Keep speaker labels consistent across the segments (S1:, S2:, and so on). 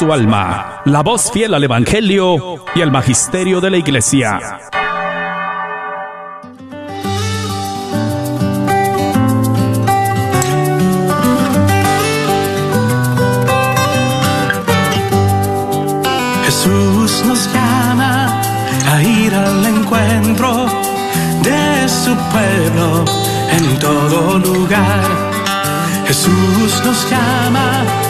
S1: su alma, la voz fiel al Evangelio y al Magisterio de la Iglesia.
S2: Jesús nos llama a ir al encuentro de su pueblo en todo lugar. Jesús nos llama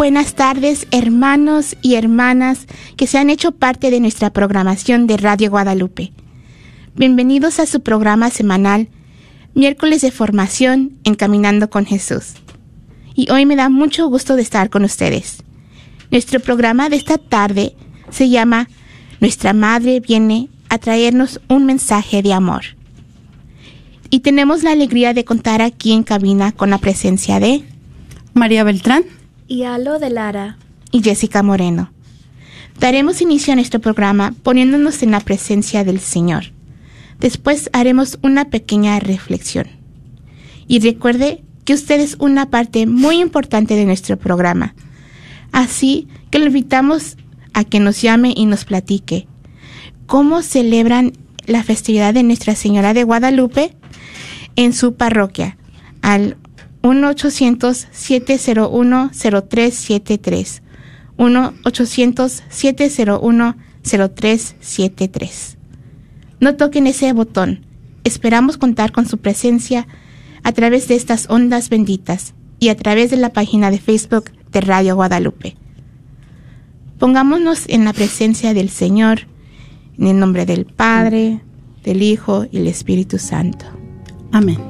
S3: buenas tardes, hermanos y hermanas que se han hecho parte de nuestra programación de Radio Guadalupe. Bienvenidos a su programa semanal, miércoles de formación en Caminando con Jesús. Y hoy me da mucho gusto de estar con ustedes. Nuestro programa de esta tarde se llama Nuestra Madre viene a traernos un mensaje de amor. Y tenemos la alegría de contar aquí en cabina con la presencia de
S4: María Beltrán.
S5: Y Alo de Lara.
S3: y Jessica Moreno. Daremos inicio a nuestro programa poniéndonos en la presencia del Señor. Después haremos una pequeña reflexión. Y recuerde que usted es una parte muy importante de nuestro programa. Así que le invitamos a que nos llame y nos platique cómo celebran la festividad de Nuestra Señora de Guadalupe en su parroquia al 1-800-701-0373. 1-800-701-0373. No toquen ese botón. Esperamos contar con su presencia a través de estas ondas benditas y a través de la página de Facebook de Radio Guadalupe. Pongámonos en la presencia del Señor, en el nombre del Padre, del Hijo y del Espíritu Santo.
S4: Amén.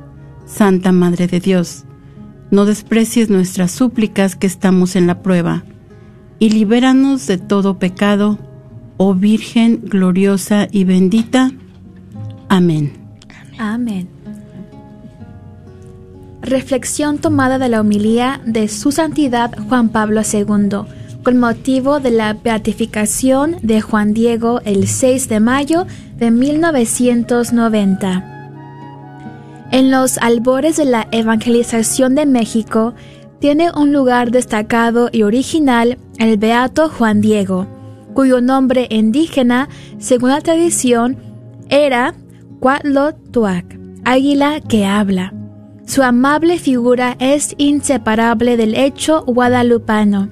S4: Santa Madre de Dios. No desprecies nuestras súplicas que estamos en la prueba, y libéranos de todo pecado, oh Virgen gloriosa y bendita. Amén.
S5: Amén. Reflexión tomada de la homilía de Su Santidad Juan Pablo II, con motivo de la beatificación de Juan Diego el 6 de mayo de 1990. En los albores de la evangelización de México, tiene un lugar destacado y original el Beato Juan Diego, cuyo nombre indígena, según la tradición, era Cuatlotuac, águila que habla. Su amable figura es inseparable del hecho guadalupano,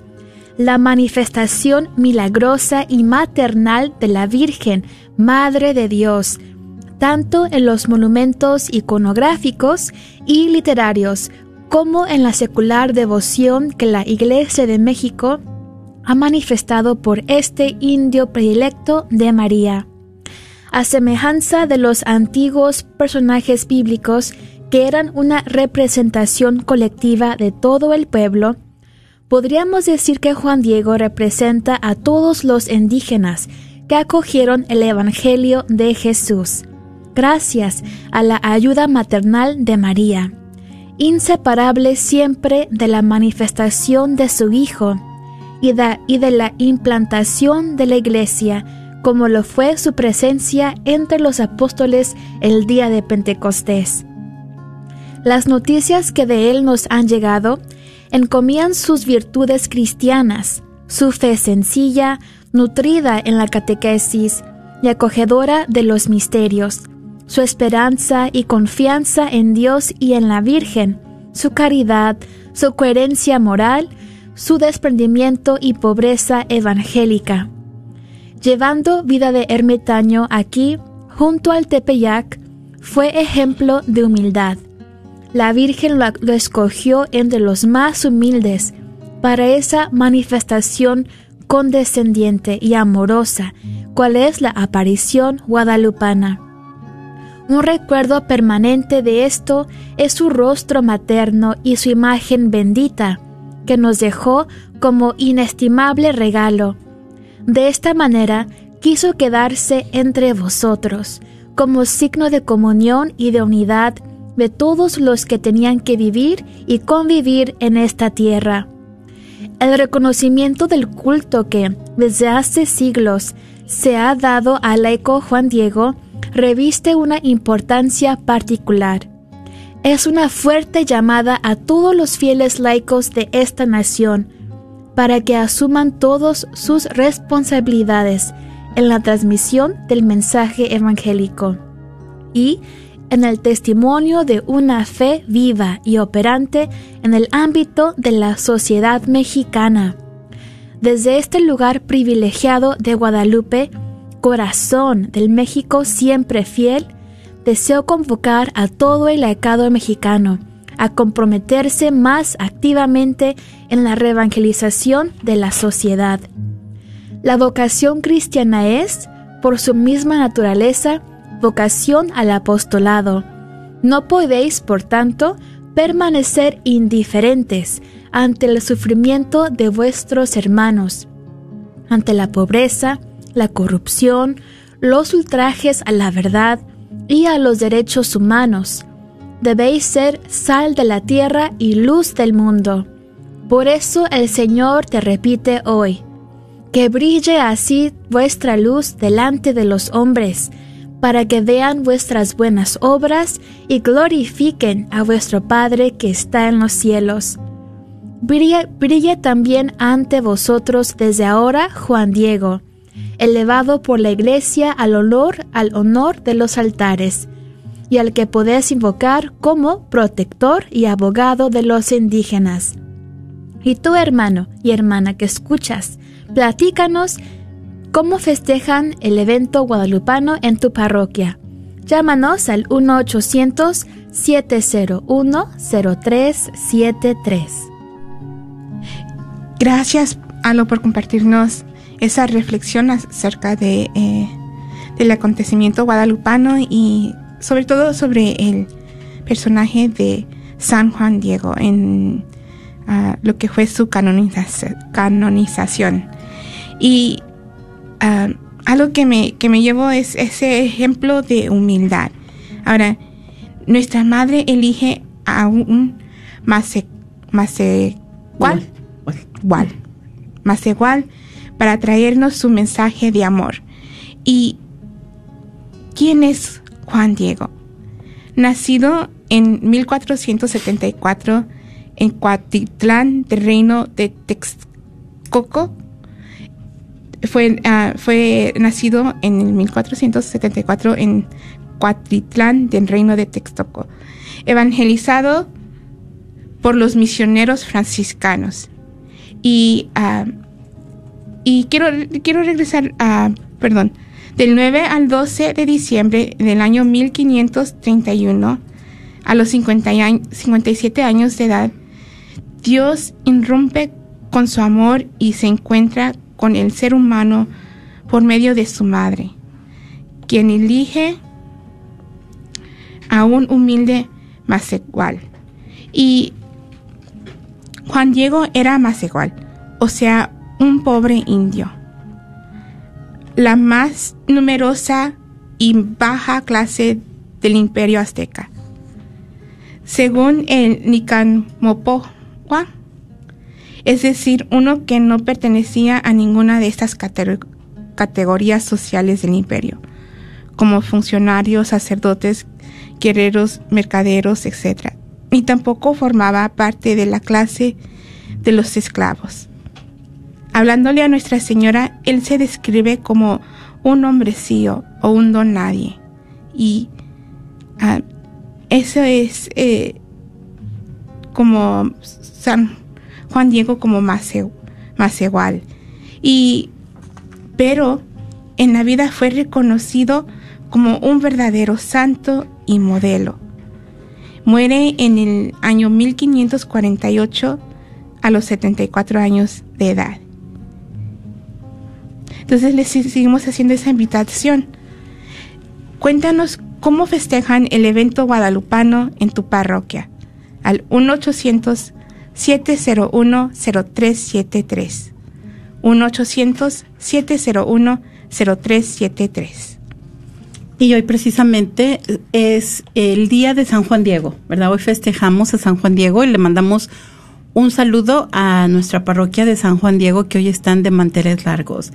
S5: la manifestación milagrosa y maternal de la Virgen, Madre de Dios, tanto en los monumentos iconográficos y literarios como en la secular devoción que la Iglesia de México ha manifestado por este indio predilecto de María. A semejanza de los antiguos personajes bíblicos que eran una representación colectiva de todo el pueblo, podríamos decir que Juan Diego representa a todos los indígenas que acogieron el Evangelio de Jesús, gracias a la ayuda maternal de María, inseparable siempre de la manifestación de su Hijo y de, la implantación de la Iglesia, como lo fue su presencia entre los apóstoles el día de Pentecostés. Las noticias que de él nos han llegado encomían sus virtudes cristianas, su fe sencilla, nutrida en la catequesis y acogedora de los misterios, su esperanza y confianza en Dios y en la Virgen, su caridad, su coherencia moral, su desprendimiento y pobreza evangélica. Llevando vida de ermitaño aquí, junto al Tepeyac, fue ejemplo de humildad la Virgen lo, escogió entre los más humildes para esa manifestación condescendiente y amorosa, cual es la aparición guadalupana. Un recuerdo permanente de esto es su rostro materno y su imagen bendita, que nos dejó como inestimable regalo. De esta manera quiso quedarse entre vosotros, como signo de comunión y de unidad de todos los que tenían que vivir y convivir en esta tierra. El reconocimiento del culto que, desde hace siglos, se ha dado al laico Juan Diego reviste una importancia particular. Es una fuerte llamada a todos los fieles laicos de esta nación para que asuman todos sus responsabilidades en la transmisión del mensaje evangélico y en el testimonio de una fe viva y operante en el ámbito de la sociedad mexicana. Desde este lugar privilegiado de Guadalupe, corazón del México siempre fiel, deseo convocar a todo el laicado mexicano a comprometerse más activamente en la reevangelización de la sociedad. La vocación cristiana es, por su misma naturaleza, vocación al apostolado. No podéis, por tanto, permanecer indiferentes ante el sufrimiento de vuestros hermanos, ante la pobreza, la corrupción, los ultrajes a la verdad y a los derechos humanos. Debéis ser sal de la tierra y luz del mundo. Por eso el Señor te repite hoy, que brille así vuestra luz delante de los hombres, para que vean vuestras buenas obras y glorifiquen a vuestro Padre que está en los cielos. Brille, también ante vosotros desde ahora Juan Diego, elevado por la Iglesia al honor, al honor de los altares, y al que podéis invocar como protector y abogado de los indígenas. Y tú, hermano y hermana que escuchas, platícanos ¿Cómo festejan el evento guadalupano en tu parroquia? Llámanos al 1-800-701-0373.
S3: Gracias, Alo, por compartirnos esa reflexión acerca de, eh, del acontecimiento guadalupano y sobre todo sobre el personaje de San Juan Diego en ah, lo que fue su canonización. Y uh, algo que me, que me llevo es ese ejemplo de humildad. Ahora, nuestra madre elige a un más, igual, más igual para traernos su mensaje de amor. ¿Y quién es Juan Diego? Nacido en 1474 en Cuatitlán del reino de Texcoco, fue, fue nacido en 1474 en Cuatitlán del reino de Texcoco. evangelizado por los misioneros franciscanos. Y, ah, y quiero, quiero regresar a, perdón, del 9 al 12 de diciembre del año 1531, a los 50 57 años de edad, Dios irrumpe con su amor y se encuentra con el ser humano por medio de su madre, quien elige a un humilde igual Y Juan Diego era igual o sea, un pobre indio. La más numerosa y baja clase del imperio azteca. Según el Nicanmopoa, es decir, uno que no pertenecía a ninguna de estas categorías sociales del imperio, como funcionarios, sacerdotes, guerreros, mercaderos, etc. Ni tampoco formaba parte de la clase de los esclavos. Hablándole a Nuestra Señora, él se describe como un hombrecillo o un don nadie. Y ah, eso es eh, como San Juan Diego como más, más igual. Y, pero en la vida fue reconocido como un verdadero santo y modelo. Muere en el año 1548 a los 74 años de edad. Entonces le seguimos haciendo esa invitación. Cuéntanos cómo festejan el evento guadalupano en tu parroquia al 1-800-701-0373. 1-800-701-0373.
S4: Y hoy precisamente es el día de San Juan Diego, ¿verdad? Hoy festejamos a San Juan Diego y le mandamos un saludo a nuestra parroquia de San Juan Diego que hoy están de manteles largos.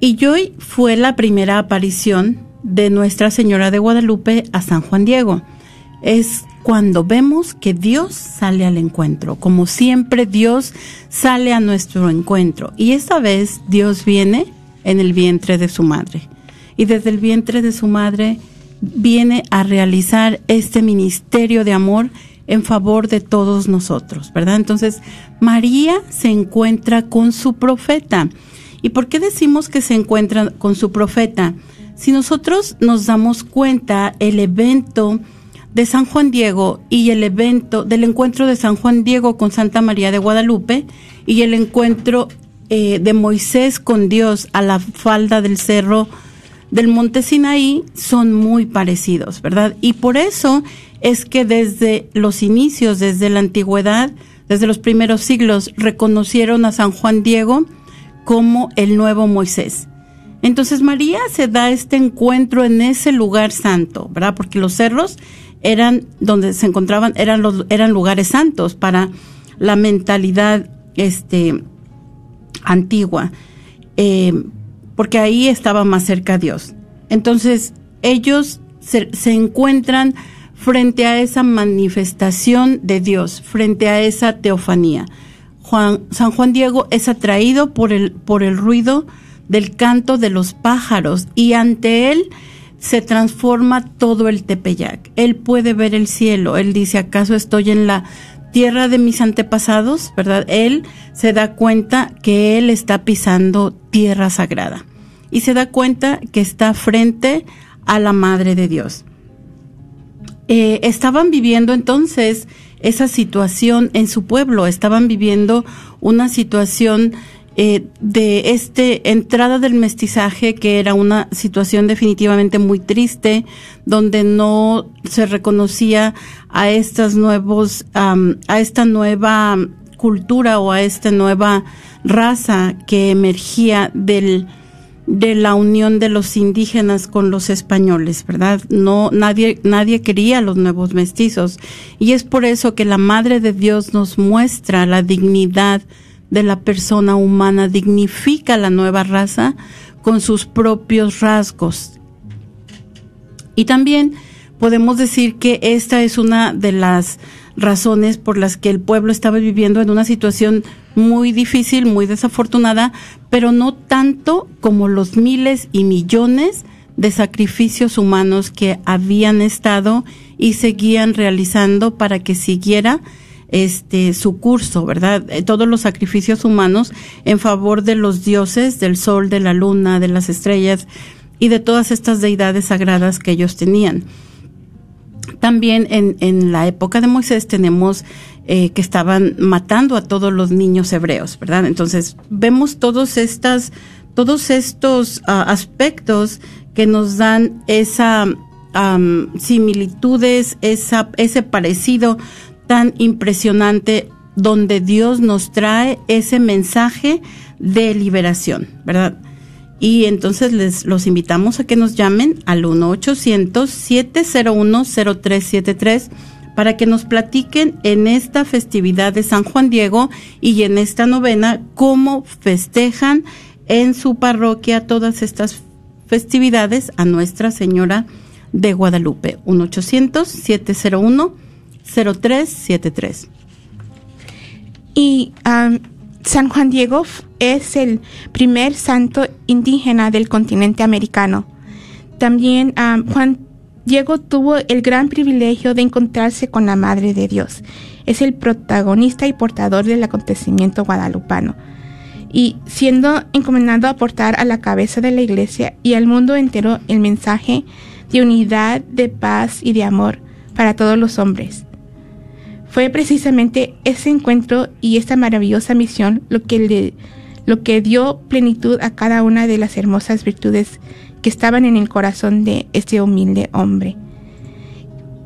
S4: Y hoy fue la primera aparición de Nuestra Señora de Guadalupe a San Juan Diego. Es cuando vemos que Dios sale al encuentro. Como siempre, Dios sale a nuestro encuentro. Y esta vez Dios viene en el vientre de su madre y desde el vientre de su madre viene a realizar este ministerio de amor en favor de todos nosotros, ¿verdad? Entonces, María se encuentra con su profeta. ¿Y por qué decimos que se encuentra con su profeta? Si nosotros nos damos cuenta, el evento de San Juan Diego y el evento del encuentro de San Juan Diego con Santa María de Guadalupe y el encuentro eh, de Moisés con Dios a la falda del cerro del monte Sinaí son muy parecidos, ¿verdad? Y por eso es que desde los inicios, desde la antigüedad, desde los primeros siglos, reconocieron a San Juan Diego como el nuevo Moisés. Entonces María se da este encuentro en ese lugar santo, ¿verdad? Porque los cerros eran donde se encontraban, eran los, eran lugares santos para la mentalidad este antigua. Eh, porque ahí estaba más cerca a Dios. Entonces, ellos se, encuentran frente a esa manifestación de Dios, frente a esa teofanía. San Juan Diego es atraído por el, por el ruido del canto de los pájaros y ante él se transforma todo el Tepeyac. Él puede ver el cielo. Él dice, ¿acaso estoy en la tierra de mis antepasados, ¿verdad? Él se da cuenta que él está pisando tierra sagrada y se da cuenta que está frente a la Madre de Dios. Eh, estaban viviendo entonces esa situación en su pueblo, estaban viviendo una situación eh, de este entrada del mestizaje que era una situación definitivamente muy triste donde no se reconocía a estas nuevos a esta nueva cultura o a esta nueva raza que emergía del de la unión de los indígenas con los españoles, ¿verdad? No nadie nadie quería los nuevos mestizos y es por eso que la Madre de Dios nos muestra la dignidad de la persona humana, dignifica la nueva raza con sus propios rasgos. Y también podemos decir que esta es una de las razones por las que el pueblo estaba viviendo en una situación muy difícil, muy desafortunada, pero no tanto como los miles y millones de sacrificios humanos que habían estado y seguían realizando para que siguiera este su curso, ¿verdad? Eh, todos los sacrificios humanos en favor de los dioses, del sol, de la luna, de las estrellas y de todas estas deidades sagradas que ellos tenían. También en, en la época de Moisés tenemos eh, que estaban matando a todos los niños hebreos, ¿verdad? Entonces vemos todos estas, todos estos ah, aspectos que nos dan esa similitudes, ese parecido tan impresionante donde Dios nos trae ese mensaje de liberación, ¿verdad? Y entonces les los invitamos a que nos llamen al 1-800-701-0373 para que nos platiquen en esta festividad de San Juan Diego y en esta novena cómo festejan en su parroquia todas estas festividades a Nuestra Señora de Guadalupe. 1-800-701-0373.
S3: Y San Juan Diego es el primer santo indígena del continente americano. También Juan Diego tuvo el gran privilegio de encontrarse con la Madre de Dios. Es el protagonista y portador del acontecimiento guadalupano. Y siendo encomendado a aportar a la cabeza de la iglesia y al mundo entero el mensaje de unidad, de paz y de amor para todos los hombres. Fue precisamente ese encuentro y esta maravillosa misión lo que, le, lo que dio plenitud a cada una de las hermosas virtudes que estaban en el corazón de este humilde hombre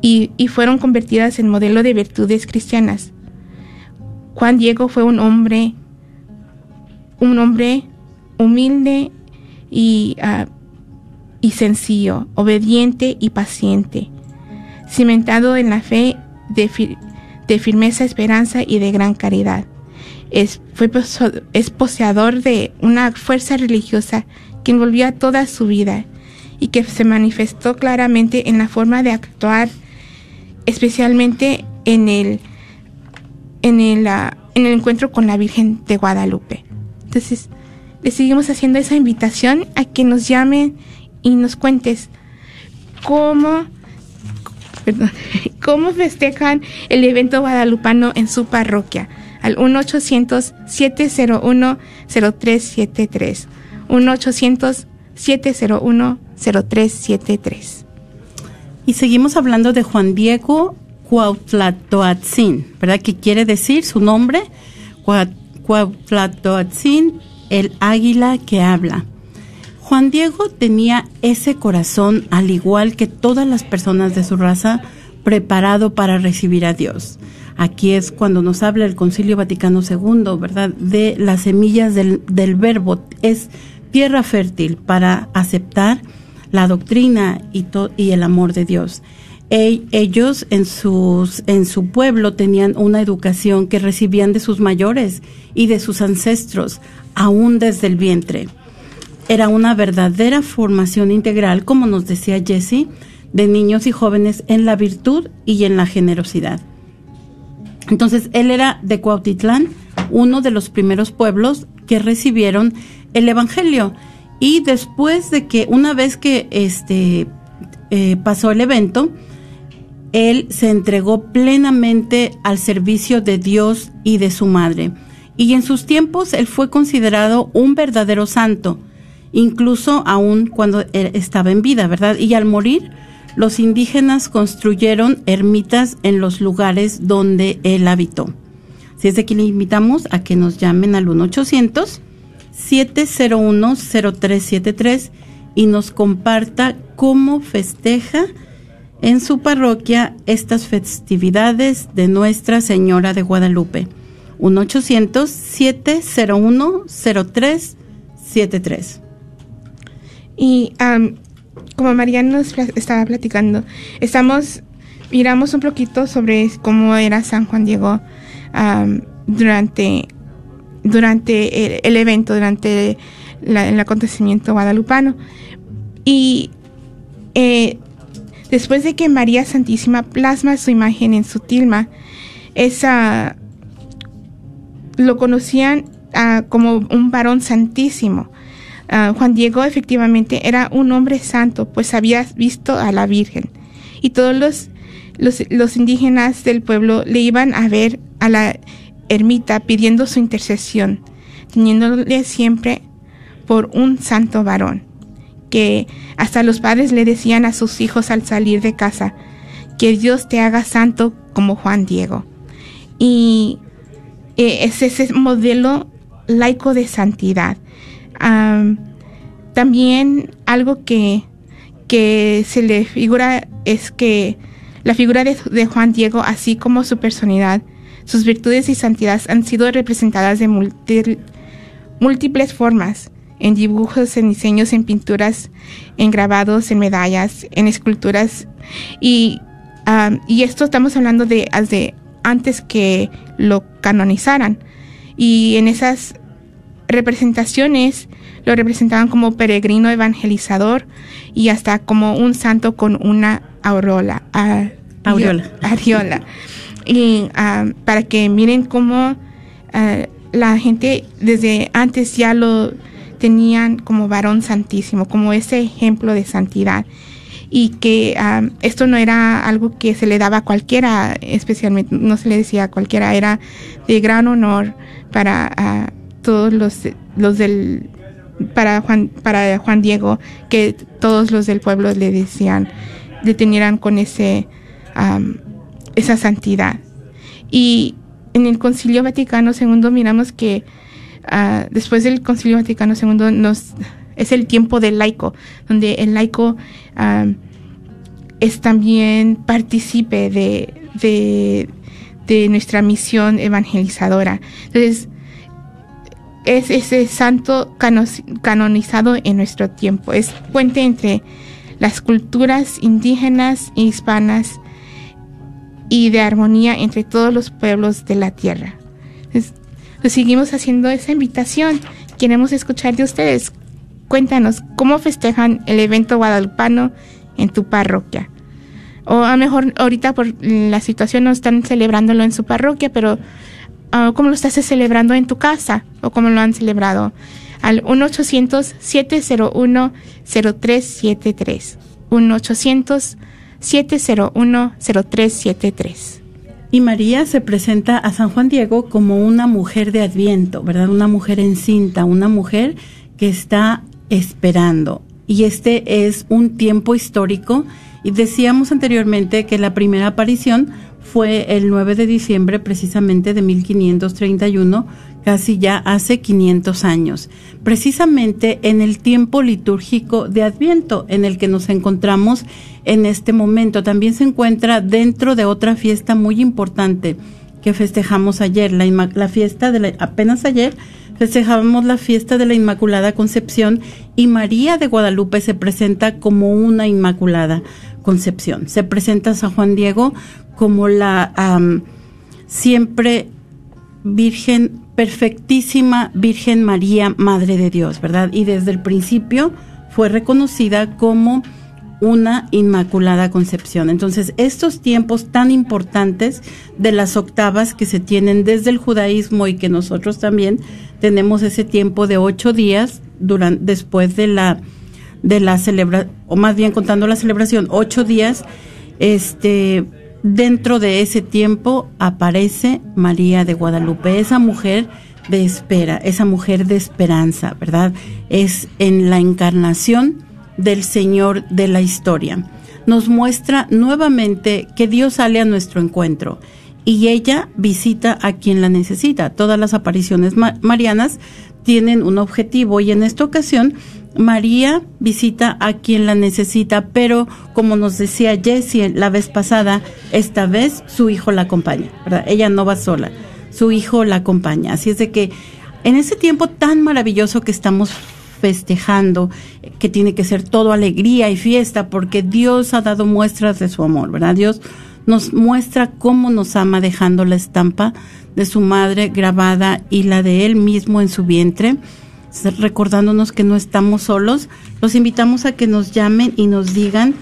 S3: y, y fueron convertidas en modelo de virtudes cristianas. Juan Diego fue un hombre, un hombre humilde y, ah, y sencillo, obediente y paciente, cimentado en la fe de, de firmeza, esperanza y de gran caridad. Es, fue, poseedor de una fuerza religiosa que envolvía toda su vida y que se manifestó claramente en la forma de actuar, especialmente en el, en el, ah, en el encuentro con la Virgen de Guadalupe. Entonces, le seguimos haciendo esa invitación a que nos llamen y nos cuentes cómo, cómo festejan el evento guadalupano en su parroquia al 1-800-701-0373. 1-800-701-0373.
S4: Y seguimos hablando de Juan Diego Cuautlatoatzin, ¿verdad? Que quiere decir su nombre, Cuautlatoatzin, el águila que habla. Juan Diego tenía ese corazón, al igual que todas las personas de su raza, preparado para recibir a Dios. Aquí es cuando nos habla el Concilio Vaticano II, ¿verdad? De las semillas del, verbo. Es tierra fértil para aceptar la doctrina y, el amor de Dios. ellos en, en su pueblo tenían una educación que recibían de sus mayores y de sus ancestros, aún desde el vientre. Era una verdadera formación integral, como nos decía Jesse, de niños y jóvenes en la virtud y en la generosidad. Entonces, él era de Cuautitlán, uno de los primeros pueblos que recibieron el Evangelio. Y después de que, una vez que este, eh, pasó el evento, él se entregó plenamente al servicio de Dios y de su madre. Y en sus tiempos él fue considerado un verdadero santo, incluso aún cuando estaba en vida, ¿verdad? Y al morir, los indígenas construyeron ermitas en los lugares donde él habitó. Si es de que le invitamos a que nos llamen al 1 800 701-0373 y nos comparta cómo festeja en su parroquia estas festividades de Nuestra Señora de Guadalupe. 1-800-701-0373.
S3: Y como Mariana nos estaba platicando, estamos, miramos un poquito sobre cómo era San Juan Diego durante durante el, evento, durante el acontecimiento guadalupano. Y eh, después de que María Santísima plasma su imagen en su tilma, esa lo conocían ah, como un varón santísimo. Ah, Juan Diego efectivamente era un hombre santo, pues había visto a la Virgen. Y todos los, los, los indígenas del pueblo le iban a ver a la ermita pidiendo su intercesión, teniéndole siempre por un santo varón, que hasta los padres le decían a sus hijos al salir de casa, que Dios te haga santo como Juan Diego. Y eh, es ese modelo laico de santidad. Am, también algo que, que se le figura es que la figura de, Juan Diego, así como su personalidad, sus virtudes y santidad han sido representadas de múltiples formas, en dibujos, en diseños, en pinturas, en grabados, en medallas, en esculturas. Y, y esto estamos hablando de, de antes que lo canonizaran. Y en esas representaciones lo representaban como peregrino evangelizador y hasta como un santo con una aureola.
S4: Aureola.
S3: Aureola. Y ah, para que miren cómo ah, la gente desde antes ya lo tenían como varón santísimo, como ese ejemplo de santidad. Y que ah, esto no era algo que se le daba a cualquiera, especialmente, no se le decía a cualquiera, era de gran honor para todos los, los del para Juan para Juan Diego que todos los del pueblo le decían le con ese esa santidad. Y en el Concilio Vaticano II miramos que ah, después del Concilio Vaticano II nos es el tiempo del laico donde el laico es también partícipe de, de, de nuestra misión evangelizadora. Entonces es ese santo cano- canonizado en nuestro tiempo. Es puente entre las culturas indígenas e hispanas y de armonía entre todos los pueblos de la tierra. Seguimos haciendo esa invitación. Queremos escuchar de ustedes. Cuéntanos cómo festejan el evento guadalupano en tu parroquia. O a lo mejor ahorita por la situación no están celebrándolo en su parroquia, pero ah, cómo lo estás celebrando en tu casa o cómo lo han celebrado al 1-800-701-0373. 1-800-701-0373.
S4: Y María se presenta a San Juan Diego como una mujer de Adviento, ¿verdad? Una mujer encinta, una mujer que está esperando. Y este es un tiempo histórico. Y decíamos anteriormente que la primera aparición fue el 9 de diciembre precisamente de 1531, casi ya hace 500 años, precisamente en el tiempo litúrgico de Adviento en el que nos encontramos en este momento. También se encuentra dentro de otra fiesta muy importante que festejamos ayer, la, fiesta de la, apenas ayer festejábamos la fiesta de la Inmaculada Concepción y María de Guadalupe se presenta como una Inmaculada Concepción. Se presenta San Juan Diego como la siempre Virgen, perfectísima Virgen María, Madre de Dios, ¿verdad? Y desde el principio fue reconocida como una Inmaculada Concepción. Entonces, estos tiempos tan importantes de las octavas que se tienen desde el judaísmo y que nosotros también tenemos ese tiempo de ocho días durante, después de la de la celebración, o más bien contando la celebración, ocho días, este, dentro de ese tiempo aparece María de Guadalupe, esa mujer de espera, esa mujer de esperanza, ¿verdad? Es en la encarnación del Señor de la historia. Nos muestra nuevamente que Dios sale a nuestro encuentro y ella visita a quien la necesita. Todas las apariciones ma- marianas tienen un objetivo y en esta ocasión María visita a quien la necesita, pero como nos decía Jessie la vez pasada, esta vez su hijo la acompaña, ¿verdad? Ella no va sola, su hijo la acompaña. Así es de que en ese tiempo tan maravilloso que estamos festejando, que tiene que ser todo alegría y fiesta, porque Dios ha dado muestras de su amor, ¿verdad? Dios nos muestra cómo nos ama dejando la estampa de su madre grabada y la de él mismo en su vientre, recordándonos que no estamos solos. Los invitamos a que nos llamen y nos digan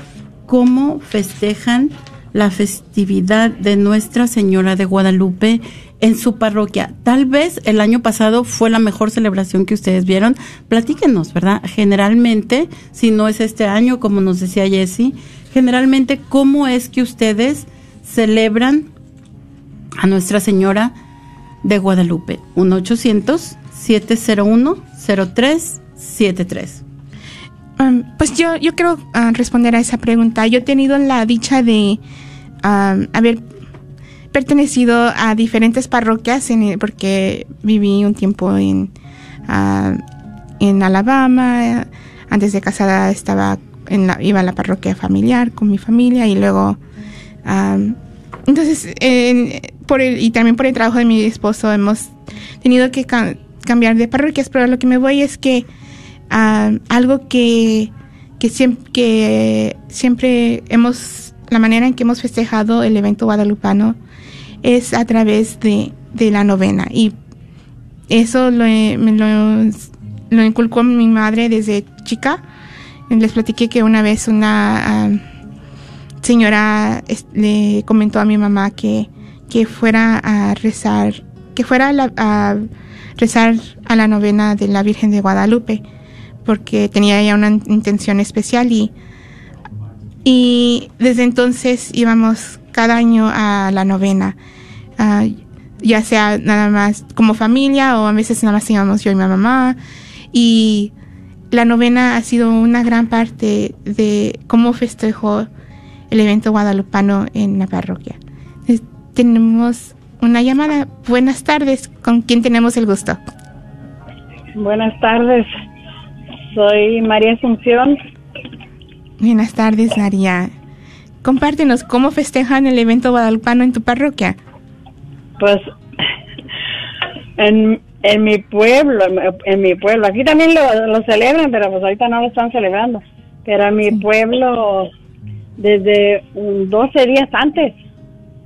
S4: cómo festejan la festividad de Nuestra Señora de Guadalupe en su parroquia. Tal vez el año pasado fue la mejor celebración que ustedes vieron. Platíquenos, ¿verdad? Generalmente, si no es este año, como nos decía Jessie, generalmente, ¿cómo es que ustedes celebran a Nuestra Señora de Guadalupe? 1-800-701-0373.
S3: Um, pues yo, yo quiero uh, responder a esa pregunta. Yo he tenido la dicha de um, haber pertenecido a diferentes parroquias porque viví un tiempo en, uh, en Alabama. Antes de casada estaba en la, iba a la parroquia familiar con mi familia y luego um, entonces y también por el trabajo de mi esposo hemos tenido que cambiar de parroquias pero lo que me voy es que algo que, que, siempre, hemos, la manera en que hemos festejado el evento guadalupano es a través de, de la novena. Y eso lo, lo, inculcó mi madre desde chica. Les platiqué que una vez una señora le comentó a mi mamá que, que fuera a rezar, que fuera a rezar a la novena de la Virgen de Guadalupe porque tenía ya una intención especial y, y desde entonces íbamos cada año a la novena, uh, ya sea nada más como familia o a veces nada más íbamos yo y mi mamá y la novena ha sido una gran parte de cómo festejó el evento guadalupano en la parroquia. tenemos una llamada. Buenas tardes. ¿Con quién tenemos el gusto?
S6: Buenas tardes. Soy María Asunción.
S3: Buenas tardes, María. Compártenos cómo festejan el evento guadalupano en tu parroquia.
S6: Pues en, en mi pueblo, en, mi pueblo, aquí también lo, celebran, pero pues ahorita no lo están celebrando. Pero en mi pueblo, desde 12 días antes,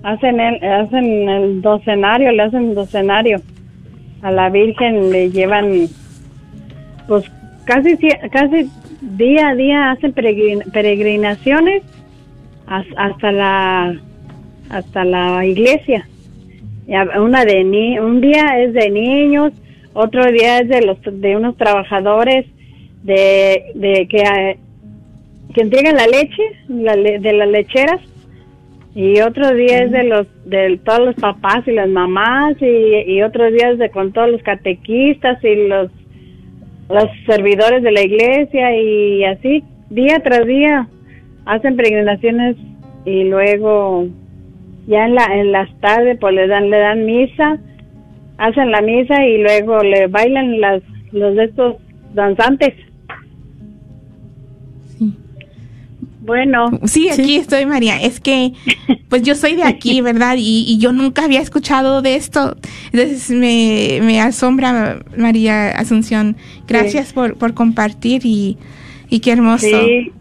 S6: hacen el, hacen el docenario, le hacen docenario. A la Virgen le llevan, pues casi, casi día a día hacen peregrinaciones hasta la hasta la iglesia. Una de ni, un día es de niños, otro día es de los de unos trabajadores de, de que que entregan la leche de las lecheras y otro día es de los de todos los papás y las mamás y, y otros días de con todos los catequistas y los los servidores de la iglesia y así día tras día hacen peregrinaciones y luego ya en la en las tardes pues le dan le dan misa hacen la misa y luego le bailan las los de estos danzantes Bueno.
S3: Sí, aquí estoy, María. Es que, pues yo soy de aquí, ¿verdad? Y, yo nunca había escuchado de esto. Entonces me, me asombra, María Asunción. Gracias por, por compartir y, y qué hermoso.
S6: Sí,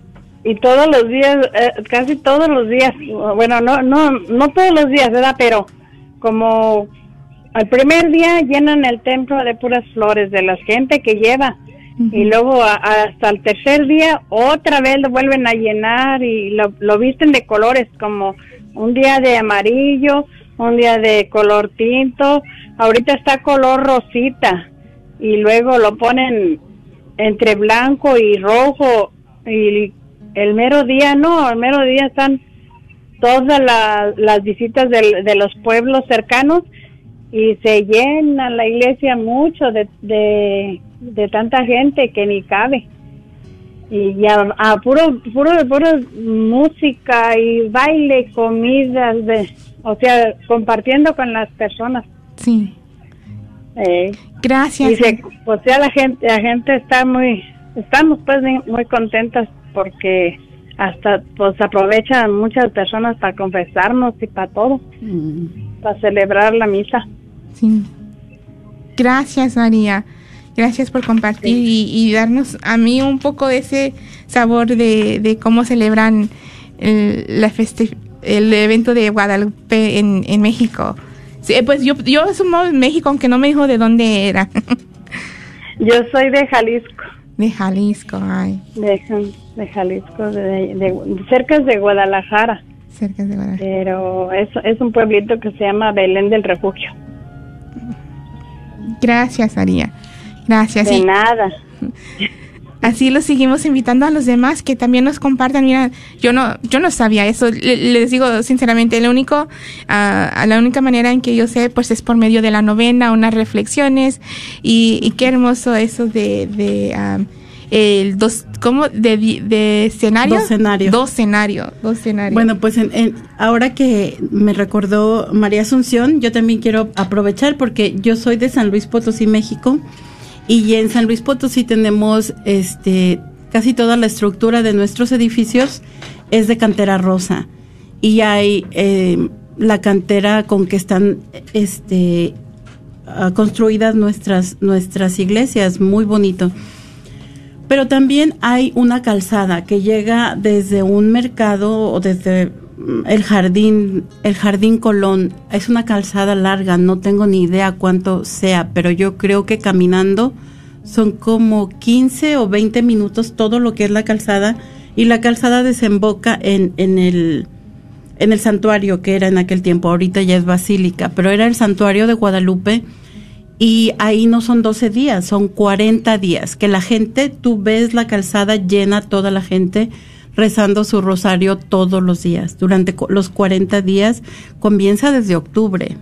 S6: y todos los días, eh, casi todos los días, bueno, no, no, no todos los días, ¿verdad? Pero como al primer día llenan el templo de puras flores de la gente que lleva y luego hasta el tercer día otra vez lo vuelven a llenar y lo, lo visten de colores como un día de amarillo, un día de color tinto, ahorita está color rosita y luego lo ponen entre blanco y rojo y el mero día no, el mero día están todas las visitas de, de los pueblos cercanos y se llena la iglesia mucho de, de de tanta gente que ni cabe. Y ya a puro, puro, puro música y baile, comidas, de, o sea, compartiendo con las personas.
S3: Sí.
S6: Eh,
S3: Gracias.
S6: o sea, la gente, la gente está muy, estamos pues muy contentas porque hasta pues aprovechan muchas personas para confesarnos y para todo, mm. para celebrar la misa.
S3: Sí. Gracias, María. Gracias por compartir y, darnos a mí un poco de ese sabor de, cómo celebran el, la el evento de Guadalupe en, en México. Sí, pues yo, yo asumo en México, aunque no me dijo de dónde era.
S6: yo soy de Jalisco.
S3: De Jalisco, ay.
S6: De, Jalisco, de, cerca de Guadalajara.
S3: Cerca de Guadalajara.
S6: Pero es, es un pueblito que se llama Belén del Refugio.
S3: Gracias, María. Gracias.
S6: De nada.
S3: así los seguimos invitando a los demás que también nos compartan. Mira, yo no, yo no sabía eso. Le- les digo sinceramente, lo único, ah, a la única manera en que yo sé, pues es por medio de la novena, unas reflexiones y, y qué hermoso eso de, de el dos, ¿cómo? De, de escenario.
S4: Docenario.
S3: Docenario. Docenario.
S4: Bueno, pues en- en- ahora que me recordó María Asunción, yo también quiero aprovechar porque yo soy de San Luis Potosí, México, y en San Luis Potosí tenemos este casi toda la estructura de nuestros edificios es de cantera rosa y hay eh, la cantera con que están este ah, construidas nuestras nuestras iglesias, muy bonito. Pero también hay una calzada que llega desde un mercado o desde mm, el jardín, el jardín Colón. Es una calzada larga, no tengo ni idea cuánto sea, pero yo creo que caminando son como 15 o 20 minutos todo lo que es la calzada y la calzada desemboca en, en el en el santuario que era en aquel tiempo, ahorita ya es basílica, pero era el santuario de Guadalupe y ahí no son 12 días, son 40 días, que la gente, tú ves la calzada llena, toda la gente rezando su rosario todos los días. Durante los 40 días comienza desde octubre.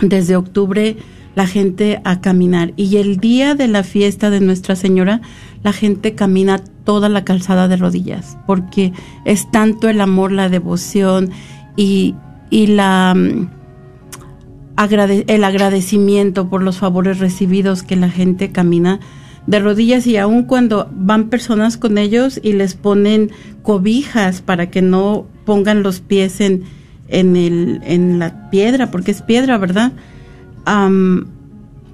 S4: Desde octubre la gente a caminar y el día de la fiesta de Nuestra Señora la gente camina toda la calzada de rodillas porque es tanto el amor, la devoción y, y la mm, el agradecimiento por los favores recibidos que la gente camina de rodillas y aun cuando van personas con ellos y les ponen cobijas para que no pongan los pies en, en, el, en la piedra, porque es piedra, ¿verdad?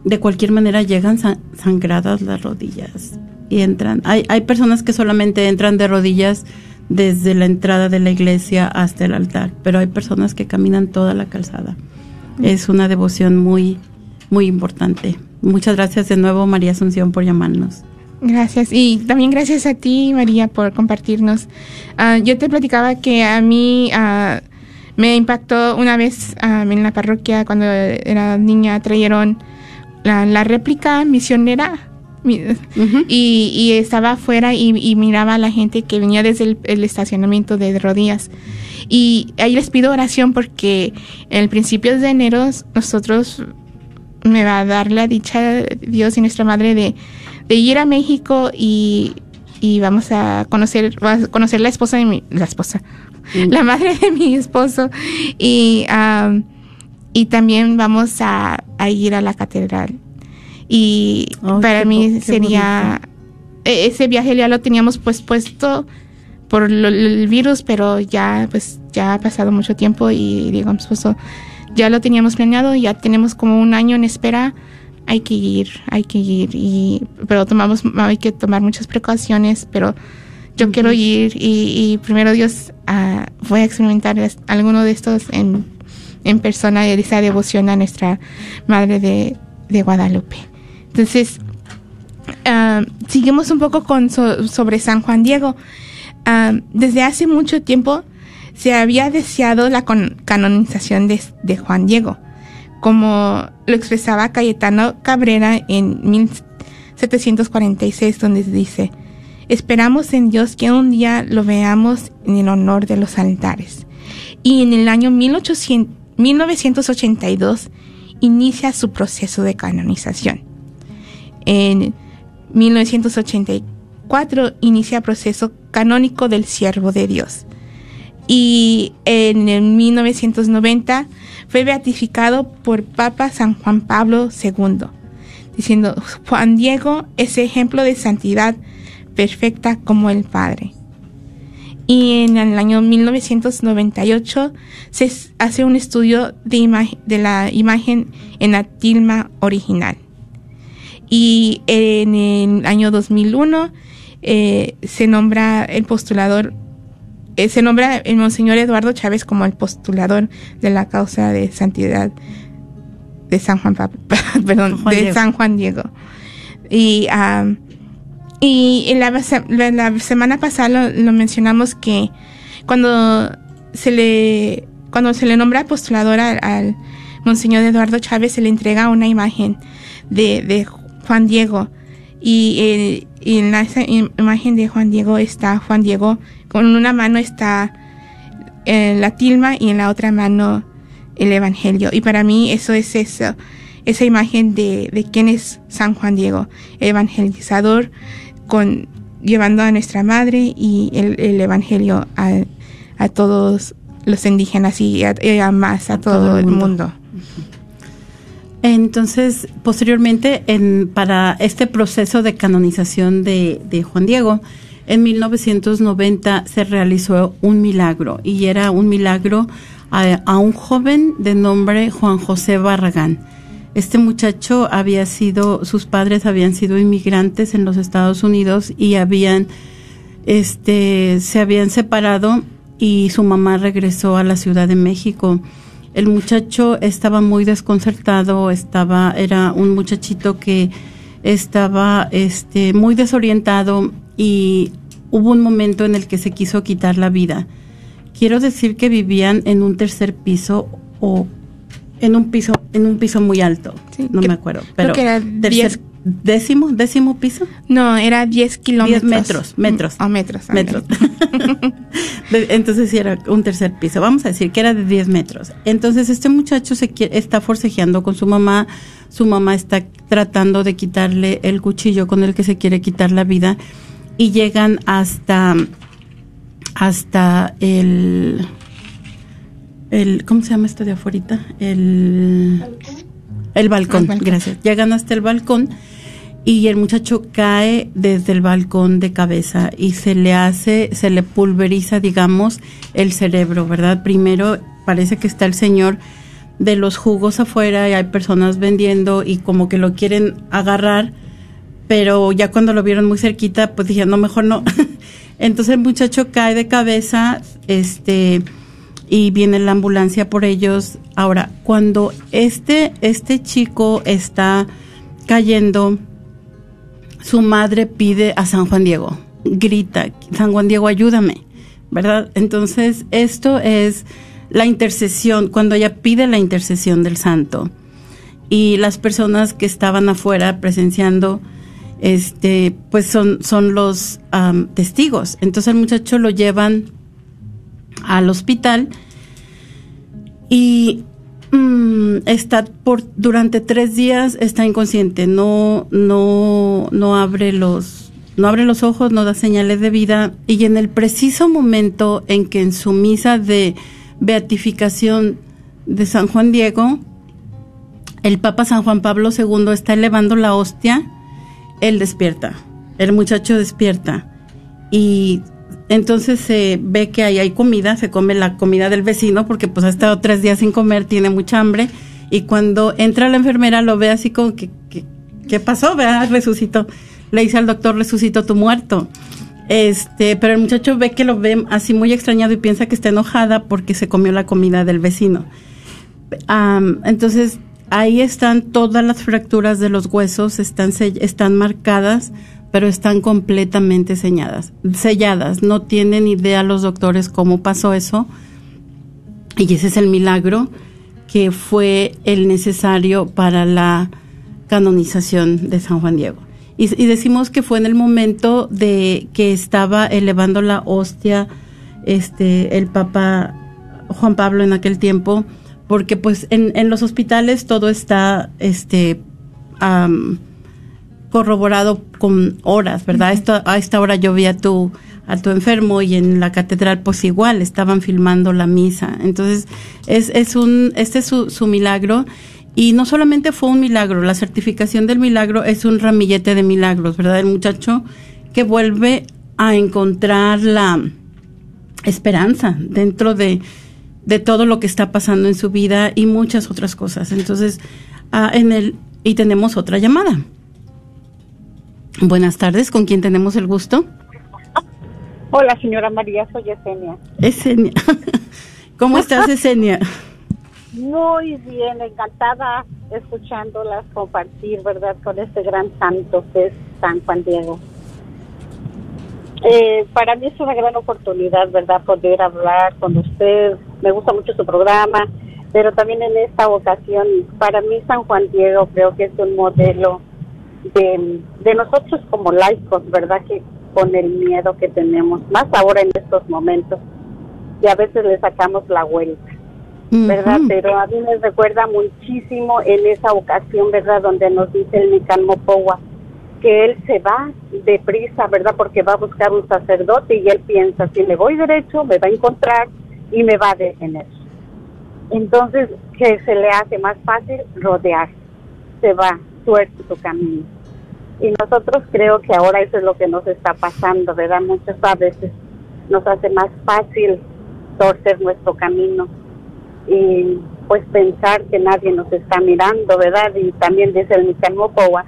S4: De cualquier manera llegan san- sangradas las rodillas y entran. Hay, hay personas que solamente entran de rodillas desde la entrada de la iglesia hasta el altar, pero hay personas que caminan toda la calzada. Es una devoción muy, muy importante. Muchas gracias de nuevo, María Asunción, por llamarnos.
S3: Gracias. Y también gracias a ti, María, por compartirnos. Ah, yo te platicaba que a mí ah, me impactó una vez ah, en la parroquia, cuando era niña, trajeron la, la réplica misionera. Y, y estaba afuera y, y miraba a la gente que venía desde el, el estacionamiento de rodillas. Y ahí les pido oración porque en el principio de enero nosotros me va a dar la dicha Dios y nuestra madre de, de ir a México y, y vamos a conocer, a conocer la esposa de mi, la esposa, la madre de mi esposo y, am, y también vamos a, a ir a la catedral. Y
S4: Oh,
S3: para mí sería, e- ese viaje ya lo teníamos pues puesto por lo- el virus, pero ya pues ya ha pasado mucho tiempo y digo a mi esposo, ya lo teníamos planeado, ya tenemos como un año en espera, hay que ir, hay que ir, y, pero tomamos, hay que tomar muchas precauciones, pero yo quiero ir y, y primero Dios ah, voy a experimentar alguno de estos en, en persona, de esa devoción a nuestra Madre de, de Guadalupe. Entonces, ah, seguimos un poco con so- sobre San Juan Diego. Ah, desde hace mucho tiempo se había deseado la canonización de, de Juan Diego, como lo expresaba Cayetano Cabrera en 1746, donde dice, esperamos en Dios que un día lo veamos en el honor de los altares. Y en el año 1800 1982 inicia su proceso de canonización. En 1984 inicia el proceso canónico del siervo de Dios. Y en el 1990 fue beatificado por Papa San Juan Pablo II, diciendo, Juan Diego es ejemplo de santidad perfecta como el Padre. Y en el año 1998 se hace un estudio de la imagen en la tilma original. Y en el año 2001 eh, se nombra el postulador, eh, se nombra el Monseñor Eduardo Chávez como el postulador de la causa de santidad de San Juan, perdón,
S4: Juan
S3: de
S4: Diego.
S3: San Juan Diego. Y, am, y en la, se- la- la semana pasada lo, lo mencionamos que cuando se le cuando se le nombra postulador al, al Monseñor Eduardo Chávez se le entrega una imagen de, de Juan Diego. Y, eh, y en la imagen de Juan Diego está Juan Diego, con una mano está eh, la tilma y en la otra mano el Evangelio. Y para mí eso es eso, esa imagen de, de quién es San Juan Diego, evangelizador, con, llevando a nuestra madre y el, el Evangelio a, a todos los indígenas y a, y a más, a, todo, el mundo.
S4: Entonces, posteriormente, en, para este proceso de canonización de, de Juan Diego, en 1990 se realizó un milagro y era un milagro a, a un joven de nombre Juan José Barragán. Este muchacho había sido, sus padres habían sido inmigrantes en los Estados Unidos y habían, este, se habían separado y su mamá regresó a la Ciudad de México. El muchacho estaba muy desconcertado, estaba, era un muchachito que estaba este, muy desorientado y hubo un momento en el que se quiso quitar la vida. Quiero decir que vivían en un tercer piso o en un piso, en un piso muy alto.
S3: Sí,
S4: no
S3: que-
S4: me acuerdo.
S3: creo
S4: Pero
S3: que era
S4: tercer,
S3: diez-
S4: décimo, décimo piso.
S3: No, era 10 kilómetros.
S4: metros, metros.
S3: O metros.
S4: metros. Entonces sí era un tercer piso. Vamos a decir que era de 10 metros. Entonces este muchacho se quiere- está forcejeando con su mamá. Su mamá está tratando de quitarle el cuchillo con el que se quiere quitar la vida. Y llegan hasta, hasta el, el, ¿cómo se llama esto de afuera? El, el balcón,
S3: El balcón.
S4: gracias. Llegan hasta el balcón y el muchacho cae desde el balcón de cabeza y se le hace, se le pulveriza, digamos, el cerebro, ¿verdad? Primero parece que está el señor de los jugos afuera y hay personas vendiendo y como que lo quieren agarrar, pero ya cuando lo vieron muy cerquita, pues dije, no, mejor no. Entonces el muchacho cae de cabeza, este, y viene la ambulancia por ellos. Ahora, cuando este, este chico está cayendo, su madre pide a San Juan Diego, grita, San Juan Diego, ayúdame, ¿verdad? Entonces, esto es la intercesión, cuando ella pide la intercesión del santo. Y las personas que estaban afuera presenciando, este, pues son, son los testigos. Entonces el muchacho lo llevan al hospital y mm, está por durante tres días está inconsciente no no no abre los no abre los ojos no da señales de vida. Y en el preciso momento en que en su misa de beatificación de San Juan Diego el Papa San Juan Pablo II está elevando la hostia él despierta el muchacho despierta. Y entonces se ve que ahí hay comida, se come la comida del vecino porque pues ha estado tres días sin comer, tiene mucha hambre y cuando entra la enfermera lo ve así como que, ¿qué pasó? ¿Verdad? Resucitó. Le dice al doctor, resucitó tu muerto. Este, pero el muchacho ve que lo ve así muy extrañado y piensa que está enojada porque se comió la comida del vecino. Entonces, ahí están todas las fracturas de los huesos, están, están marcadas, pero están completamente selladas, selladas. No tienen idea los doctores cómo pasó eso. Y ese es el milagro que fue el necesario para la canonización de San Juan Diego. Y, decimos que fue en el momento de que estaba elevando la hostia este el Papa Juan Pablo en aquel tiempo, porque pues en, en los hospitales todo está este corroborado con horas, ¿verdad? Esto, a esta hora yo vi a tu, a tu enfermo y en la catedral pues igual estaban filmando la misa. Entonces, es, es un, este es su, su milagro. Y no solamente fue un milagro, la certificación del milagro es un ramillete de milagros, ¿verdad? El muchacho que vuelve a encontrar la esperanza dentro de, de todo lo que está pasando en su vida y muchas otras cosas. Entonces, ah, en el, y tenemos otra llamada. Buenas tardes, ¿con quién tenemos el gusto?
S7: Hola, señora María, soy Esenia.
S4: Esenia. ¿Cómo estás, Esenia?
S7: Muy bien, encantada escuchándolas compartir, ¿verdad?, con este gran santo que es San Juan Diego. Eh, para mí es una gran oportunidad, ¿verdad?, poder hablar con usted. Me gusta mucho su programa. Pero también en esta ocasión, para mí San Juan Diego creo que es un modelo de, de nosotros como laicos, ¿verdad? Que con el miedo que tenemos, más ahora en estos momentos, y a veces le sacamos la vuelta, ¿verdad? Pero a mí me recuerda muchísimo en esa ocasión, ¿verdad? Donde nos dice el Nican Mopowa que él se va deprisa, ¿verdad? Porque va a buscar un sacerdote y él piensa, si me voy derecho, me va a encontrar y me va a detener. Entonces, que se le hace más fácil rodear, se va, suerte su camino. Y nosotros creo que ahora eso es lo que nos está pasando, ¿verdad? Muchas veces nos hace más fácil torcer nuestro camino y pues pensar que nadie nos está mirando, ¿verdad? Y también dice el Nicamopowa,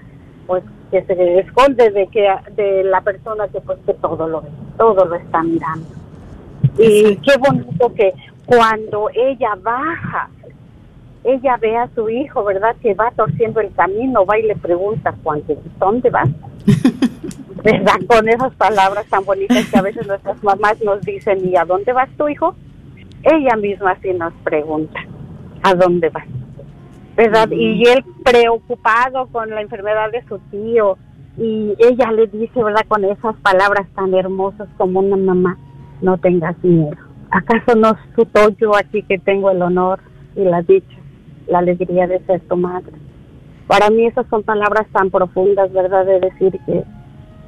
S7: pues que se esconde de que de la persona que pues que todo lo ve, todo lo está mirando. Y qué bonito que cuando ella baja, ella ve a su hijo, ¿verdad? Que va torciendo el camino, va y le pregunta, Juan, ¿dónde vas? ¿Verdad? Con esas palabras tan bonitas que a veces nuestras mamás nos dicen, ¿y a dónde vas tu hijo? Ella misma sí nos pregunta, ¿a dónde vas? ¿Verdad? Y él preocupado con la enfermedad de su tío, y ella le dice, ¿verdad? Con esas palabras tan hermosas como una mamá, no tengas miedo. ¿Acaso no es tu yo aquí que tengo el honor y la dicha, la alegría de ser tu madre? Para mí esas son palabras tan profundas, ¿verdad? De decir que